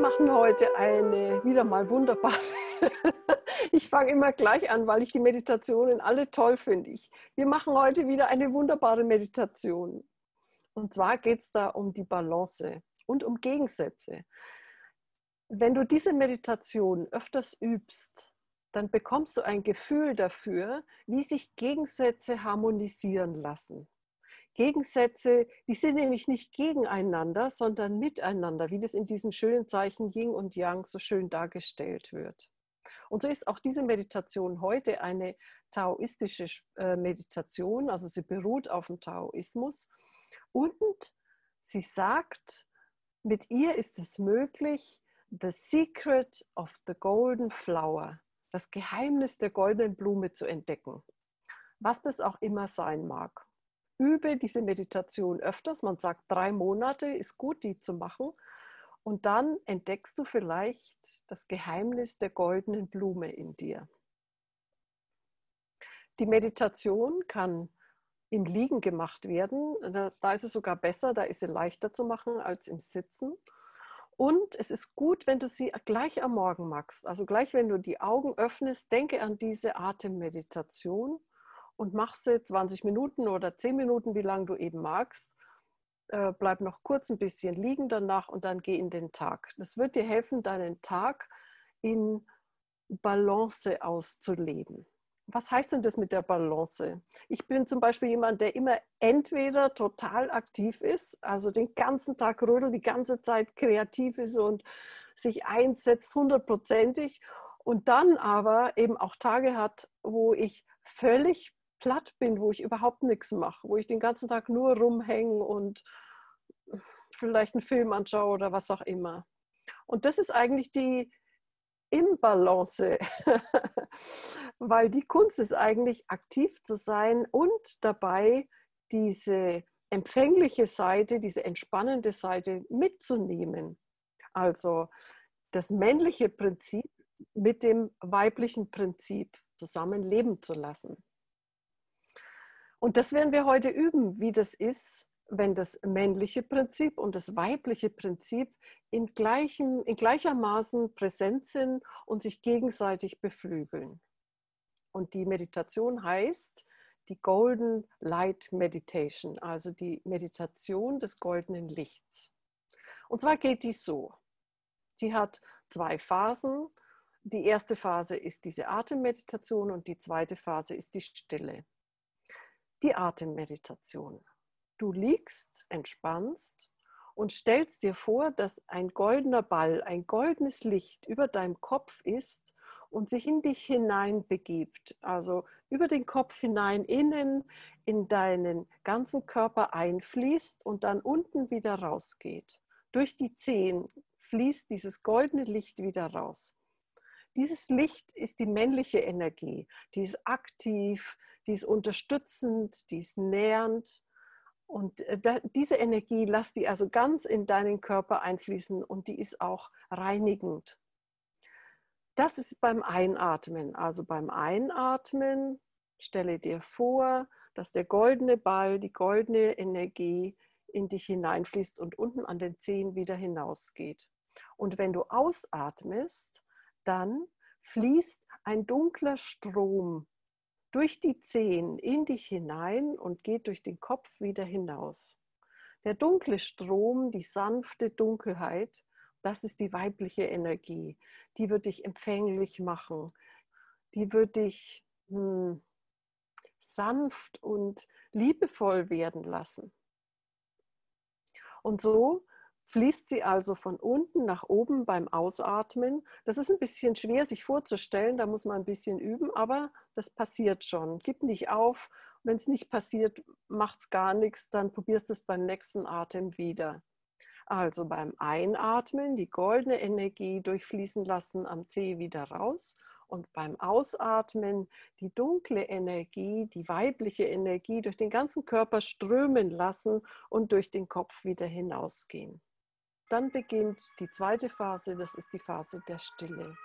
machen heute eine wieder mal wunderbare. ich fange immer gleich an, weil ich die Meditationen alle toll finde. Wir machen heute wieder eine wunderbare Meditation. Und zwar geht es da um die Balance und um Gegensätze. Wenn du diese Meditation öfters übst, dann bekommst du ein Gefühl dafür, wie sich Gegensätze harmonisieren lassen. Gegensätze, die sind nämlich nicht gegeneinander, sondern miteinander, wie das in diesen schönen Zeichen Yin und Yang so schön dargestellt wird. Und so ist auch diese Meditation heute eine taoistische äh, Meditation, also sie beruht auf dem Taoismus. Und sie sagt, mit ihr ist es möglich, The Secret of the Golden Flower, das Geheimnis der goldenen Blume zu entdecken, was das auch immer sein mag übe diese Meditation öfters. Man sagt, drei Monate ist gut, die zu machen. Und dann entdeckst du vielleicht das Geheimnis der goldenen Blume in dir. Die Meditation kann im Liegen gemacht werden. Da ist es sogar besser, da ist sie leichter zu machen als im Sitzen. Und es ist gut, wenn du sie gleich am Morgen machst. Also gleich, wenn du die Augen öffnest, denke an diese Atemmeditation und mach sie 20 Minuten oder 10 Minuten, wie lange du eben magst. Äh, bleib noch kurz ein bisschen liegen danach und dann geh in den Tag. Das wird dir helfen, deinen Tag in Balance auszuleben. Was heißt denn das mit der Balance? Ich bin zum Beispiel jemand, der immer entweder total aktiv ist, also den ganzen Tag rödelt, die ganze Zeit kreativ ist und sich einsetzt, hundertprozentig, und dann aber eben auch Tage hat, wo ich völlig platt bin, wo ich überhaupt nichts mache, wo ich den ganzen Tag nur rumhänge und vielleicht einen Film anschaue oder was auch immer. Und das ist eigentlich die Imbalance, weil die Kunst ist eigentlich aktiv zu sein und dabei diese empfängliche Seite, diese entspannende Seite mitzunehmen. Also das männliche Prinzip mit dem weiblichen Prinzip zusammenleben zu lassen. Und das werden wir heute üben, wie das ist, wenn das männliche Prinzip und das weibliche Prinzip in, gleichem, in gleichermaßen präsent sind und sich gegenseitig beflügeln. Und die Meditation heißt die Golden Light Meditation, also die Meditation des goldenen Lichts. Und zwar geht die so. Sie hat zwei Phasen. Die erste Phase ist diese Atemmeditation und die zweite Phase ist die Stille die Atemmeditation. Du liegst, entspannst und stellst dir vor, dass ein goldener Ball, ein goldenes Licht über deinem Kopf ist und sich in dich hinein begibt, also über den Kopf hinein innen in deinen ganzen Körper einfließt und dann unten wieder rausgeht. Durch die Zehen fließt dieses goldene Licht wieder raus. Dieses Licht ist die männliche Energie, die ist aktiv, die ist unterstützend, die ist nährend. Und äh, diese Energie, lass die also ganz in deinen Körper einfließen und die ist auch reinigend. Das ist beim Einatmen. Also beim Einatmen stelle dir vor, dass der goldene Ball, die goldene Energie in dich hineinfließt und unten an den Zehen wieder hinausgeht. Und wenn du ausatmest, dann fließt ein dunkler Strom durch die Zehen in dich hinein und geht durch den Kopf wieder hinaus. Der dunkle Strom, die sanfte Dunkelheit, das ist die weibliche Energie. Die wird dich empfänglich machen. Die wird dich hm, sanft und liebevoll werden lassen. Und so fließt sie also von unten nach oben beim Ausatmen. Das ist ein bisschen schwer sich vorzustellen, da muss man ein bisschen üben, aber das passiert schon. Gib nicht auf. Wenn es nicht passiert, macht es gar nichts, dann probierst du es beim nächsten Atem wieder. Also beim Einatmen die goldene Energie durchfließen lassen am C wieder raus und beim Ausatmen die dunkle Energie, die weibliche Energie durch den ganzen Körper strömen lassen und durch den Kopf wieder hinausgehen. Dann beginnt die zweite Phase, das ist die Phase der Stille.